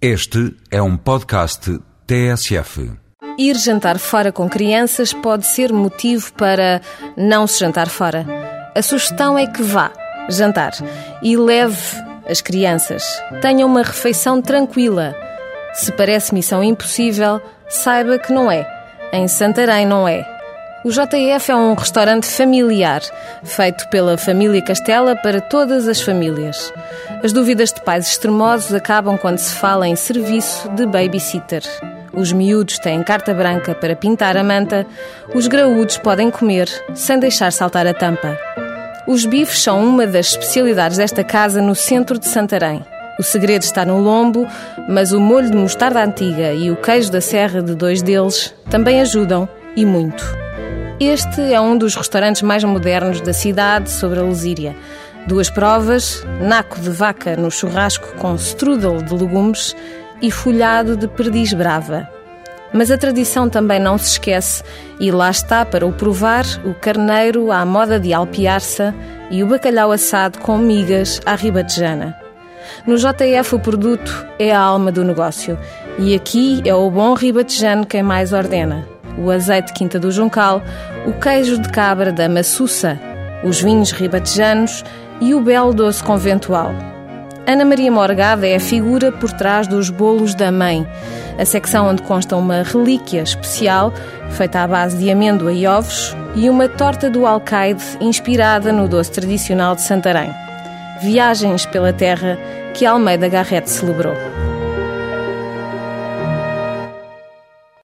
Este é um podcast TSF. Ir jantar fora com crianças pode ser motivo para não se jantar fora. A sugestão é que vá jantar e leve as crianças. Tenha uma refeição tranquila. Se parece missão impossível, saiba que não é. Em Santarém não é. O JF é um restaurante familiar, feito pela família Castela para todas as famílias. As dúvidas de pais extremosos acabam quando se fala em serviço de babysitter. Os miúdos têm carta branca para pintar a manta, os graúdos podem comer sem deixar saltar a tampa. Os bifes são uma das especialidades desta casa no centro de Santarém. O segredo está no lombo, mas o molho de mostarda antiga e o queijo da serra de dois deles também ajudam e muito. Este é um dos restaurantes mais modernos da cidade, sobre a Lusíria. Duas provas: naco de vaca no churrasco com strudel de legumes e folhado de perdiz brava. Mas a tradição também não se esquece e lá está para o provar o carneiro à moda de alpiarça e o bacalhau assado com migas à ribatejana. No JF o produto é a alma do negócio e aqui é o bom ribatejano quem mais ordena o azeite Quinta do Juncal, o queijo de cabra da Massussa, os vinhos ribatejanos e o belo doce conventual. Ana Maria Morgada é a figura por trás dos bolos da mãe, a secção onde consta uma relíquia especial feita à base de amêndoa e ovos e uma torta do alcaide inspirada no doce tradicional de Santarém. Viagens pela terra que Almeida Garrett celebrou.